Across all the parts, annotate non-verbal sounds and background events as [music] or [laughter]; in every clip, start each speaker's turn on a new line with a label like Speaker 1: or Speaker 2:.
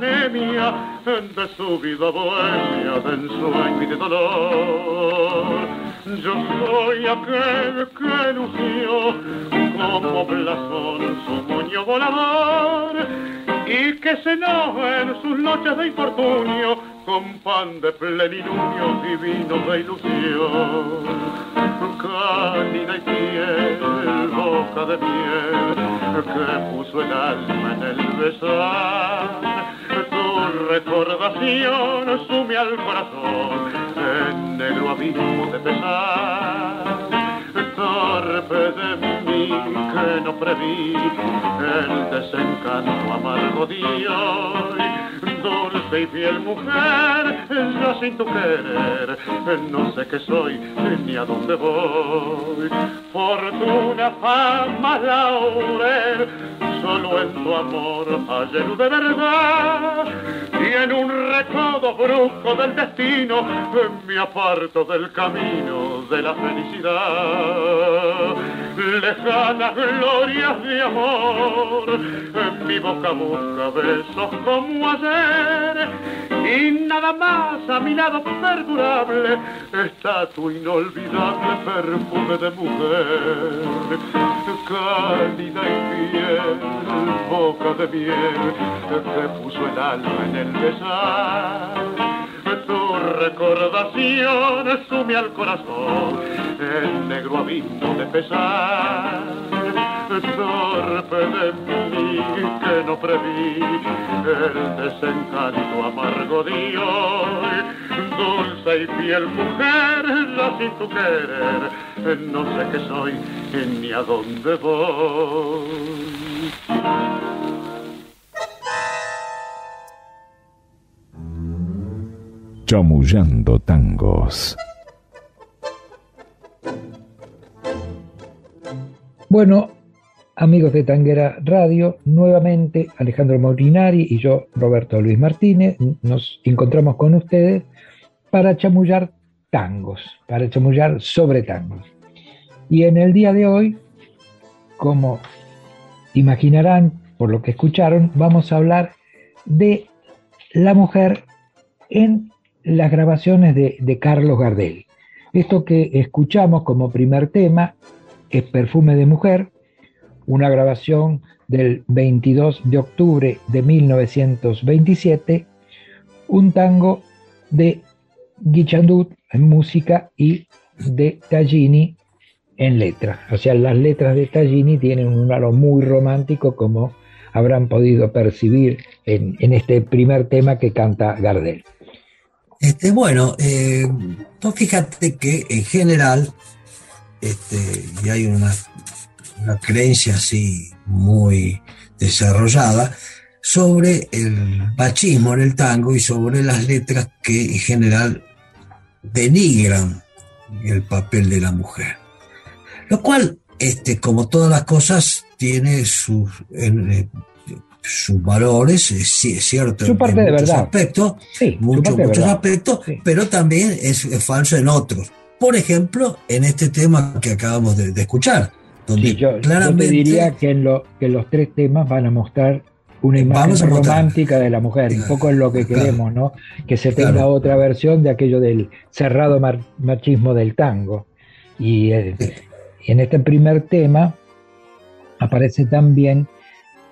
Speaker 1: anemia de su vida bohemia, de ensueño y de dolor. Yo soy aquel que lució como blasón su moño volador y que cenó en sus noches de infortunio con pan de plenilunio y vino de ilusión. Cálida y piel, boca de miel, que puso el alma en el besar. Recordación sume al corazón en negro abismo de pesar torpe de mí que no preví el desencanto amargo de hoy. Dulce y fiel mujer, yo sin tu querer, no sé qué soy ni a dónde voy. Fortuna, fama, laurel, solo en tu amor hallé luz de verdad. Y en un recodo brusco del destino me aparto del camino de la felicidad. Lejanas glorias de amor, en mi boca busca besos como ayer. Y nada más a mi lado perdurable está tu inolvidable perfume de mujer. Cálida y fiel, boca de miel, que puso el alma en el besar. Tu recordación sume al corazón el negro abismo de pesar. Torpe de mí que no preví el desencanto amargo de hoy. Dulce y fiel mujer, ya sin tu querer, no sé qué soy ni a dónde voy.
Speaker 2: Chamullando tangos.
Speaker 3: Bueno, amigos de Tanguera Radio, nuevamente Alejandro Molinari y yo, Roberto Luis Martínez, nos encontramos con ustedes para chamullar tangos, para chamullar sobre tangos. Y en el día de hoy, como imaginarán por lo que escucharon, vamos a hablar de la mujer en las grabaciones de, de Carlos Gardel. Esto que escuchamos como primer tema es Perfume de Mujer, una grabación del 22 de octubre de 1927, un tango de Guichandut en música y de Tallini en letra. O sea, las letras de Tallini tienen un halo muy romántico como habrán podido percibir en, en este primer tema que canta Gardel.
Speaker 4: Este, bueno, eh, fíjate que en general, este, y hay una, una creencia así muy desarrollada sobre el machismo en el tango y sobre las letras que en general denigran el papel de la mujer. Lo cual, este, como todas las cosas, tiene sus, eh, sus valores, es, cierto,
Speaker 3: Su parte
Speaker 4: en
Speaker 3: de
Speaker 4: muchos
Speaker 3: verdad.
Speaker 4: aspectos,
Speaker 3: Sí,
Speaker 4: muchos, muchos
Speaker 3: verdad.
Speaker 4: aspectos,
Speaker 3: Sí.
Speaker 4: pero también es, es falso en otros. Por ejemplo, en este tema que acabamos de, de escuchar, donde
Speaker 3: Sí, yo, yo te diría que, en lo, que los tres temas van a mostrar una imagen romántica de la mujer, un poco es lo que
Speaker 4: Claro.
Speaker 3: queremos, ¿no? Que se tenga
Speaker 4: Claro.
Speaker 3: otra versión de aquello del cerrado machismo del tango. Y eh, en este primer tema aparece también,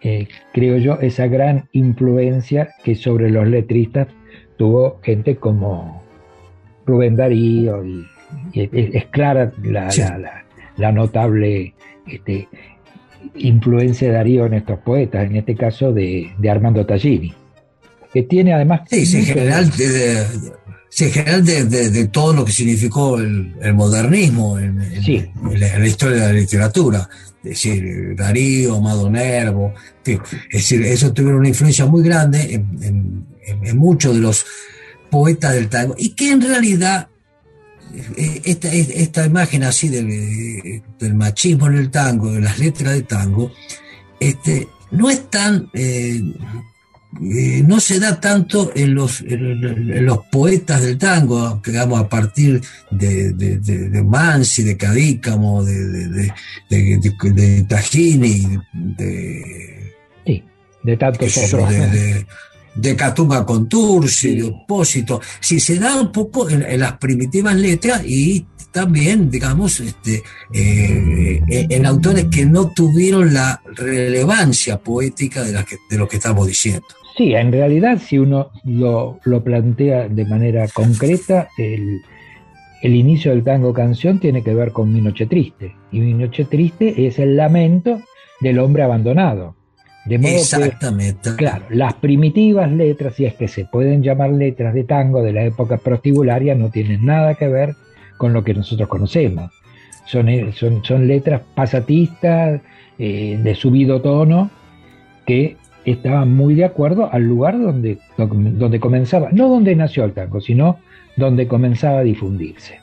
Speaker 3: eh, creo yo, esa gran influencia que sobre los letristas tuvo gente como Rubén Darío y, y es, es clara la,
Speaker 4: Sí.
Speaker 3: la- la- la notable este, influencia de Darío en estos poetas, en este caso de, Armando Tallini, que tiene además...
Speaker 4: Sí, en general, de, general de, todo lo que significó el, modernismo en, la, historia de la literatura. Es decir, Darío, Amado Nervo, es decir, eso tuvieron una influencia muy grande en, muchos de los poetas del tango, y que en realidad esta, esta imagen así del, del, machismo en el tango, de las letras de tango, este, no es tan, eh, eh, no se da tanto en los, en los poetas del tango, digamos, a partir de, de, de, de Mansi, de Cadícamo, de, de, de, Tajini, de,
Speaker 3: sí, de tantos otros
Speaker 4: de Catuma Contursi, de Opósito, si se da un poco en, las primitivas letras y también, digamos, este, eh, en autores que no tuvieron la relevancia poética de, la de lo que estamos diciendo.
Speaker 3: Sí, en realidad, si uno lo, plantea de manera concreta, el, el, inicio del tango canción tiene que ver con Mi Noche Triste. Y Mi Noche Triste es el lamento del hombre abandonado. De modo
Speaker 4: Exactamente.
Speaker 3: claro, las primitivas letras, si es que se pueden llamar letras de tango de la época prostibularia, no tienen nada que ver con lo que nosotros conocemos. Son, eh, son, son letras pasatistas, eh, de subido tono, que estaban muy de acuerdo al lugar donde, donde comenzaba, no donde nació el tango, sino donde comenzaba a difundirse.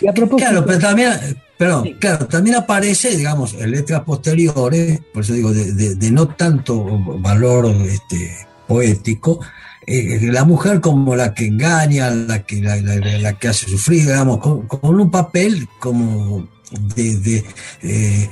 Speaker 4: Y a propósito, claro, pero también, pero claro, también aparece, digamos, en letras posteriores, por eso digo, de, no tanto valor este, poético, eh, la mujer como la que engaña, la que, la, que hace sufrir, digamos, con, un papel como de, eh,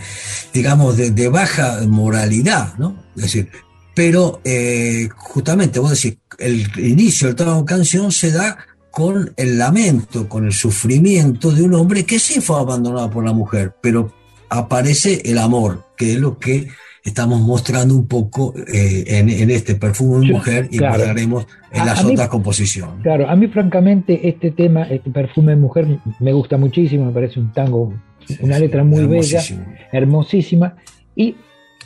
Speaker 4: digamos, de, baja moralidad, ¿no? Es decir, pero eh, justamente, vos decís, el inicio del trabajo canción se da con el lamento, con el sufrimiento de un hombre que sí fue abandonado por la mujer, pero aparece el amor, que es lo que estamos mostrando un poco eh, en, este perfume de mujer y mostraremos en las otras composiciones.
Speaker 3: Claro, a mí francamente este tema, este perfume de mujer, me gusta muchísimo, me parece un tango, una letra muy bella, hermosísima, y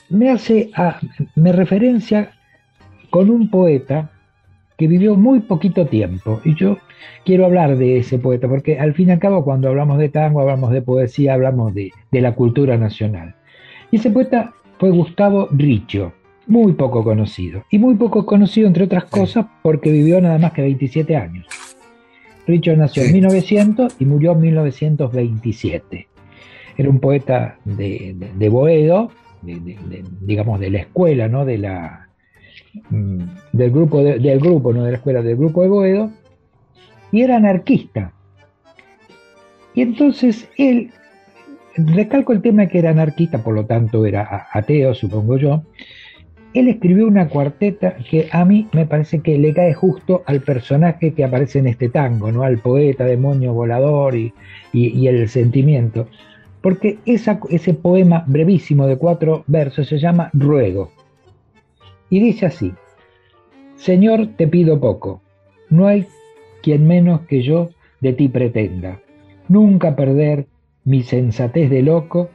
Speaker 3: me hace, a, me referencia con un poeta que vivió muy poquito tiempo. Y yo quiero hablar de ese poeta, porque al fin y al cabo cuando hablamos de tango, hablamos de poesía, hablamos de, la cultura nacional. Y ese poeta fue Gustavo Richo, muy poco conocido. Y muy poco conocido, entre otras cosas, porque vivió nada más que 27 años. Richo nació en 1900 y murió en 1927. Era un poeta de, de Boedo, digamos de la escuela, ¿no? de la, del grupo, del grupo, no de la escuela, del grupo de Boedo, y era anarquista. Y entonces él, recalco el tema que era anarquista, por lo tanto era ateo, supongo yo, él escribió una cuarteta que a mí me parece que le cae justo al personaje que aparece en este tango, ¿no? al poeta, demonio volador y, el sentimiento. Porque ese poema brevísimo de cuatro versos se llama Ruego y dice así, Señor, te pido poco, no hay quien menos que yo de ti pretenda, nunca perder mi sensatez de loco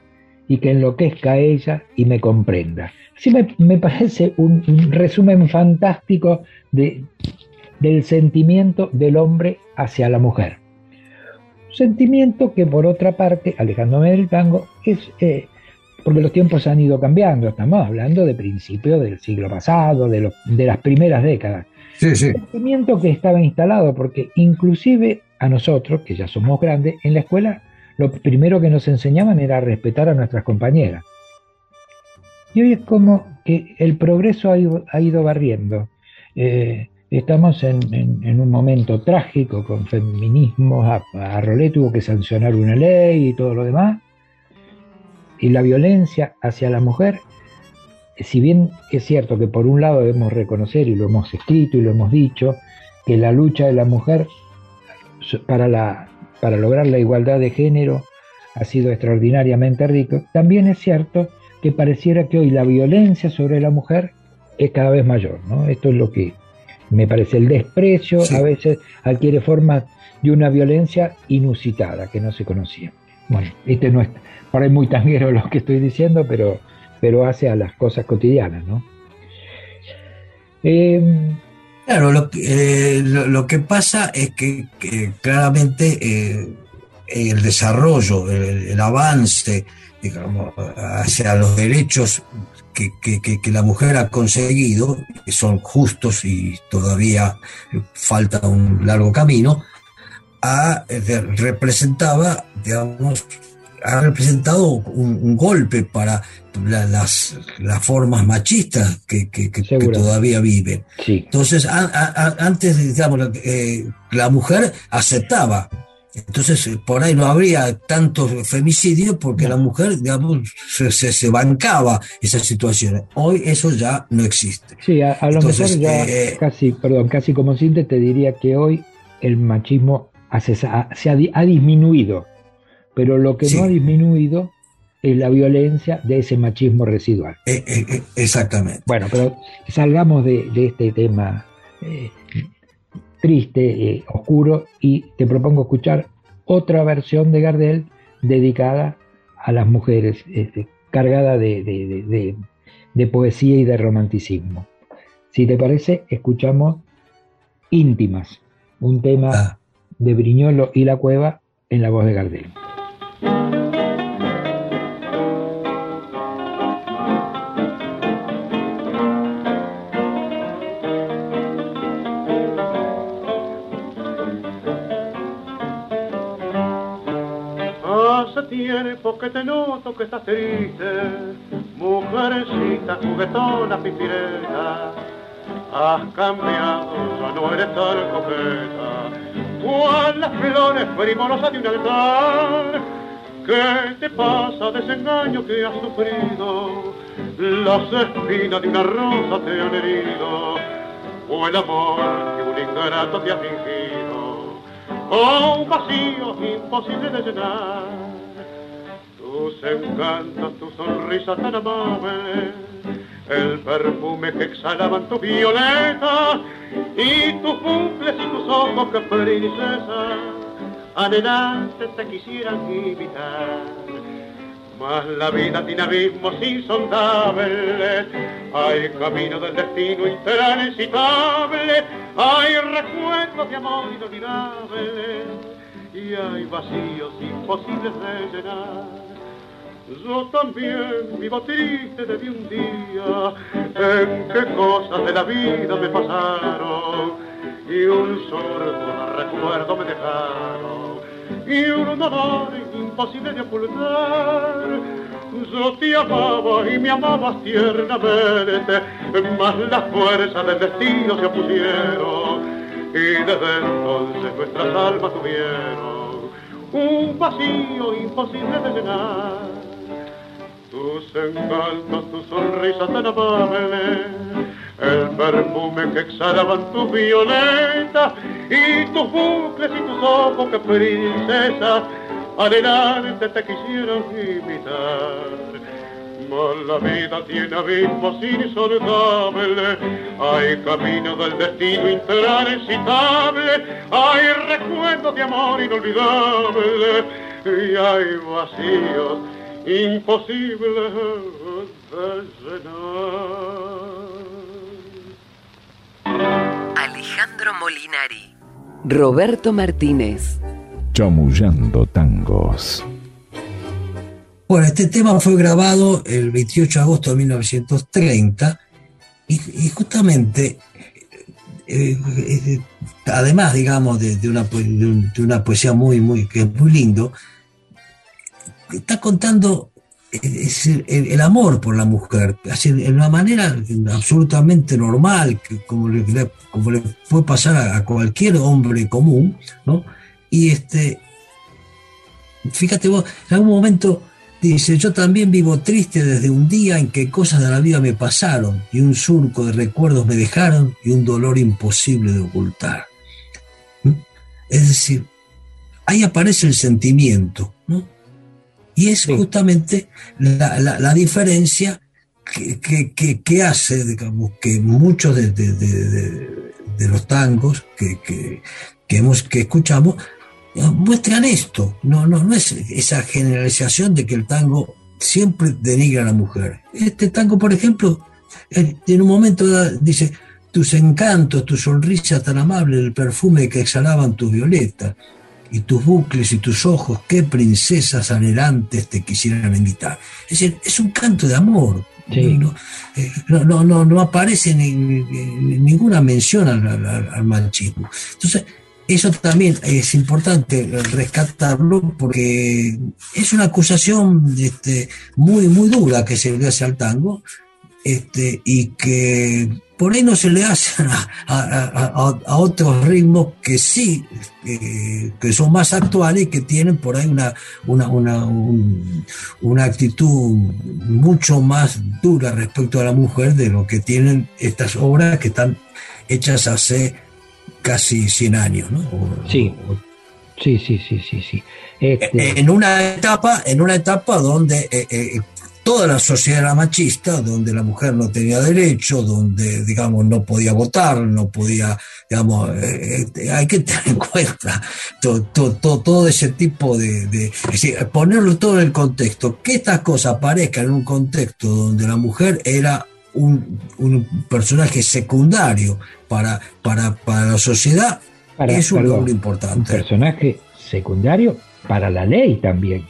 Speaker 3: y que enloquezca a ella y me comprenda. Así me, parece un, resumen fantástico de, del sentimiento del hombre hacia la mujer. Sentimiento que por otra parte, alejándome del tango, es, eh, porque los tiempos han ido cambiando, estamos hablando de principios del siglo pasado, de, de las primeras décadas. Sí, sí. sentimiento que estaba instalado, porque inclusive a nosotros, que ya somos grandes, en la escuela lo primero que nos enseñaban era respetar a nuestras compañeras. Y hoy es como que el progreso ha ido, barriendo. Eh, estamos en, un momento trágico con feminismo, a, a Rolé tuvo que sancionar una ley y todo lo demás y la violencia hacia la mujer, si bien es cierto que por un lado debemos reconocer, y lo hemos escrito y lo hemos dicho, que la lucha de la mujer para, la, para lograr la igualdad de género ha sido extraordinariamente rico, también es cierto que pareciera que hoy la violencia sobre la mujer es cada vez mayor. ¿no? Esto es lo que me parece. El desprecio a veces adquiere forma de una violencia inusitada que no se conocía. Bueno, este no es, por ahí muy tanguero lo que estoy diciendo, pero, pero hace a las cosas cotidianas, ¿no?
Speaker 4: Em, claro, lo, eh, que pasa es que, claramente eh, el desarrollo, el, avance digamos, hacia los derechos que, que, la mujer ha conseguido, que son justos y todavía falta un largo camino, ha, eh, representaba, digamos, ha representado un, golpe para las, las, formas machistas que, todavía viven. Entonces, antes, digamos, eh, la mujer aceptaba. Entonces, por ahí no habría tanto femicidio porque la mujer, digamos, se, se, bancaba esa situación. Hoy eso ya no existe.
Speaker 3: Sí, a, lo mejor ya eh, casi, perdón, casi como siente te diría que hoy el machismo se ha disminuido pero lo que no ha disminuido es la violencia de ese machismo residual.
Speaker 4: Eh, eh, eh, exactamente.
Speaker 3: Bueno, pero salgamos de, este tema triste, oscuro, y te propongo escuchar otra versión de Gardel dedicada a las mujeres, este, cargada de, poesía y de romanticismo. Si te parece, escuchamos Íntimas, un tema ah. De Briñolo y la Cueva en la voz de Gardel.
Speaker 1: que te noto que estás triste, mujercita juguetona pipireta. Has cambiado, ya no eres tan coqueta, las flores primorosas de un altar. ¿Qué te pasa desengaño que has sufrido? Las espinas de una rosa te han herido, o el amor que un ingrato te ha fingido, o un vacío imposible de llenar tus encantos, tu sonrisa tan amable, el perfume que exhalaban tu violeta y tus bucles y tus ojos que princesa adelante te quisieran imitar. Mas la vida tiene abismos insondables, hay camino del destino intransitable, hay recuerdos de amor inolvidables y hay vacíos imposibles de llenar. Yo también vivo triste desde un día en qué cosas de la vida me pasaron y un sordo recuerdo me dejaron y un dolor imposible de ocultar. Yo te amaba y me amabas tiernamente, mas las fuerzas del destino se opusieron y desde entonces nuestras almas tuvieron un vacío imposible de llenar tus encantos, tu sonrisa tan amable, el perfume que exhalaban tus violetas y tus bucles y tus ojos que princesa adelante te quisieron imitar. Mas la vida tiene abismos insondables, hay camino del destino intransitable, hay recuerdos de amor inolvidable y hay vacíos imposible de
Speaker 5: Alejandro Molinari, Roberto Martínez.
Speaker 2: Chamullando tangos.
Speaker 4: Bueno, este tema fue grabado el 28 de agosto de 1930 y, justamente, eh, eh, además, digamos, de, una, de, una, poesía muy, muy, que es muy lindo, está contando el, amor por la mujer, en una manera absolutamente normal, como le, puede pasar a, cualquier hombre común, ¿no? Y este, fíjate vos, en algún momento dice, yo también vivo triste desde un día en que cosas de la vida me pasaron y un surco de recuerdos me dejaron y un dolor imposible de ocultar. ¿Mm? Es decir, ahí aparece el sentimiento. Y es justamente la, diferencia que, hace, digamos, que muchos de, los tangos que, hemos, que escuchamos muestran esto. No, no, no es esa generalización de que el tango siempre denigra a la mujer. Este tango, por ejemplo, en un momento dice, tus encantos, tu sonrisa tan amable, el perfume que exhalaban tus violetas, y tus bucles y tus ojos, qué princesas anhelantes te quisieran invitar. Es decir, es un canto de amor. Eh, no, no, no, no, aparece ni, ninguna mención al, machismo. Entonces, eso también es importante rescatarlo porque es una acusación este, muy, muy dura que se le hace al tango este, y que por ahí no se le hacen a, otros ritmos que sí, eh, que son más actuales y que tienen por ahí una, una, una, actitud mucho más dura respecto a la mujer de lo que tienen estas obras que están hechas hace casi 100 años. ¿no?
Speaker 3: sí. Sí, sí, sí, sí, sí.
Speaker 4: Este en una etapa, en una etapa donde eh, eh, toda la sociedad era machista, donde la mujer no tenía derecho, donde, digamos, no podía votar, no podía, digamos, eh, eh, hay que tener en cuenta todo, ese tipo de, es decir, ponerlo todo en el contexto, que estas cosas aparezcan en un contexto donde la mujer era un, personaje secundario para, para, para la sociedad, es un logro importante. Un
Speaker 3: personaje secundario para la ley también.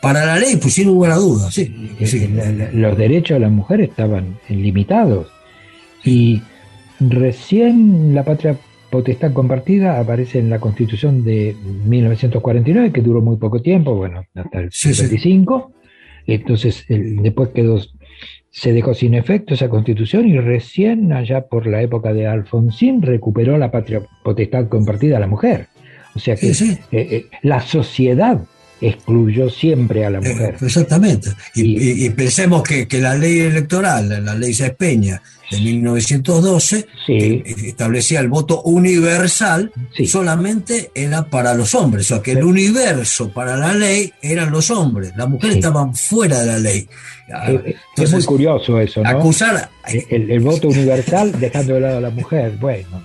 Speaker 4: Para la ley, pues sin lugar a dudas, sí.
Speaker 3: Los derechos de la mujer estaban limitados. Y recién la patria potestad compartida aparece en la Constitución de 1949, que duró muy poco tiempo, bueno, hasta el 75. Entonces, después quedó, se dejó sin efecto esa Constitución y recién allá por la época de Alfonsín recuperó la patria potestad compartida a la mujer. O sea que eh, eh, la sociedad excluyó siempre a la eh, mujer.
Speaker 4: exactamente. Y, pensemos que, la ley electoral, la ley Peña de 1912, establecía el voto universal, solamente era para los hombres, o sea que el universo para la ley eran los hombres, las mujeres estaban fuera de la ley.
Speaker 3: Eh, eh, es muy curioso eso, ¿no?
Speaker 4: Acusar...
Speaker 3: El, voto universal dejando de lado a la mujer, bueno,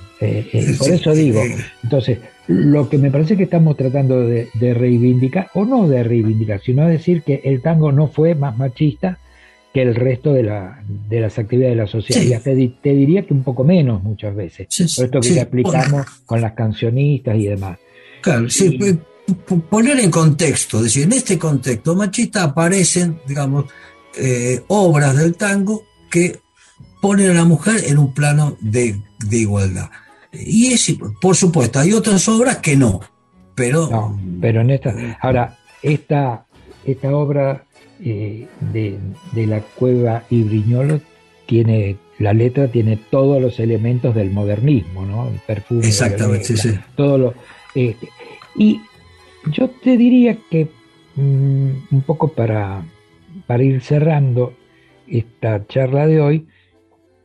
Speaker 3: por eso digo, entonces lo que me parece que estamos tratando de, reivindicar, o no de reivindicar, sino decir que el tango no fue más machista que el resto de, la, de las actividades de la sociedad. Te, diría que un poco menos muchas veces. por esto que ya explicamos con las cancionistas y demás.
Speaker 4: Claro, sí, pues, poner en contexto, es decir, en este contexto machista aparecen, digamos, eh, obras del tango que ponen a la mujer en un plano de, de igualdad. Y es, por supuesto, hay otras obras que no, pero...
Speaker 3: No, pero en esta... Ahora, esta, esta obra eh, de, la cueva y Briñolo tiene, la letra tiene todos los elementos del modernismo, ¿no? El perfume.
Speaker 4: Exactamente, sí,
Speaker 3: Todo lo, este, y yo te diría que mm, un poco para, para ir cerrando esta charla de hoy,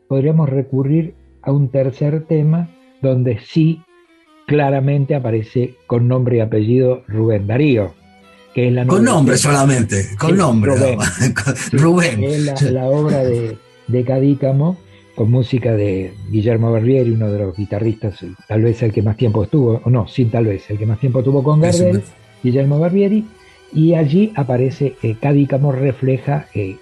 Speaker 3: podríamos recurrir a un tercer tema donde sí claramente aparece con nombre y apellido Rubén Darío. Que es la
Speaker 4: con nombre solamente, con nombre.
Speaker 3: Rubén. [laughs] Es la, obra de, de, Cadícamo, con música de Guillermo Barbieri, uno de los guitarristas, tal vez el que más tiempo estuvo, o no, sin tal vez, el que más tiempo tuvo con Gardel, Guillermo Barbieri, y allí aparece, eh, Cadícamo refleja eh,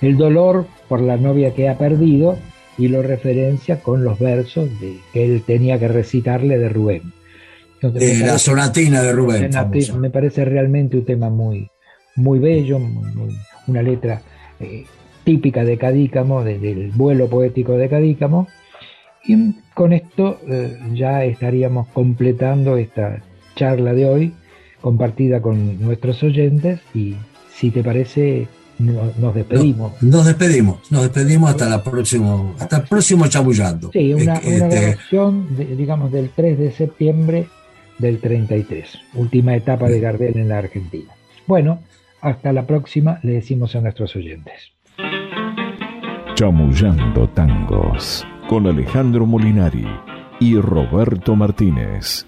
Speaker 3: el dolor por la novia que ha perdido y lo referencia con los versos de, que él tenía que recitarle de Rubén.
Speaker 4: la sonatina de Rubén.
Speaker 3: Me parece realmente un tema muy, muy bello, una letra eh, típica de Cadícamo, del vuelo poético de Cadícamo. Y con esto eh, ya estaríamos completando esta charla de hoy, compartida con nuestros oyentes. Y si te parece, nos despedimos.
Speaker 4: nos despedimos, nos despedimos hasta, la próximo, hasta el próximo chabullando.
Speaker 3: Sí, una, una este, digamos, del 3 de septiembre del 33, última etapa de Gardel en la Argentina. Bueno, hasta la próxima, le decimos a nuestros oyentes.
Speaker 2: Chamullando tangos con Alejandro Molinari y Roberto Martínez.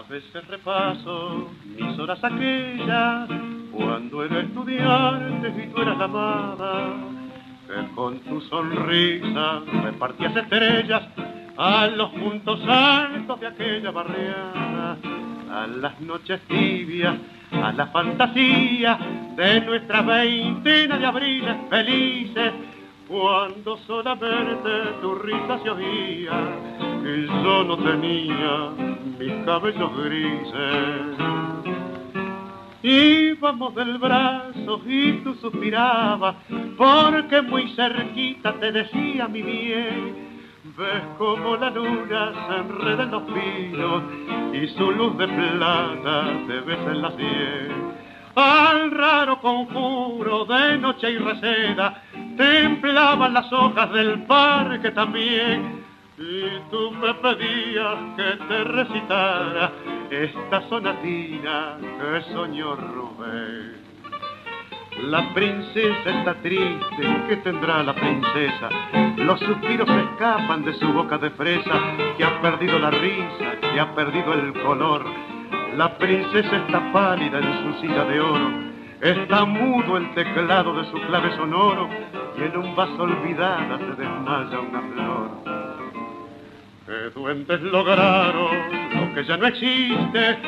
Speaker 1: A veces repaso mis horas aquellas cuando era estudiante y tú eras la amada, que con tu sonrisa repartías estrellas a los puntos altos de aquella barriada. a las noches tibias, a la fantasía de nuestra veintena de abriles felices, cuando solamente tu risa se oía y yo no tenía mis cabellos grises. Íbamos del brazo y tú suspirabas, porque muy cerquita te decía mi bien. Ves como la luna se enreda en los pinos y su luz de plata te besa en la sien. Al raro conjuro de noche y receda templaban las hojas del parque también. Y tú me pedías que te recitara esta sonatina que soñó Rubén. La princesa está triste, ¿qué tendrá la princesa? Los suspiros escapan de su boca de fresa, que ha perdido la risa, que ha perdido el color. La princesa está pálida en su silla de oro, está mudo el teclado de su clave sonoro, y en un vaso olvidada se desmaya una flor. Que duendes lograron lo que ya no existe,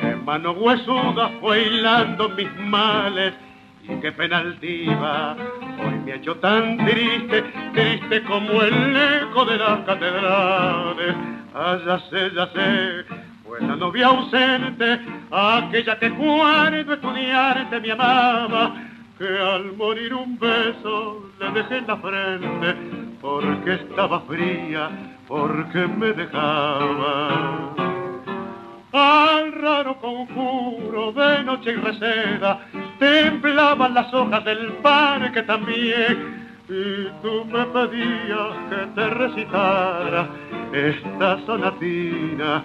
Speaker 1: que mano huesuda fue hilando mis males, y qué pena altiva hoy me ha hecho tan triste, triste como el eco de las catedrales. Ah, ya sé, fue la novia ausente, aquella que cuando estudiante me amaba, que al morir un beso le dejé en la frente, porque estaba fría, porque me dejaba al raro conjuro de noche y receda, temblaban las hojas del parque también. Y tú me pedías que te recitara esta sonatina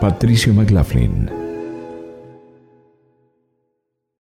Speaker 2: Patricio McLaughlin.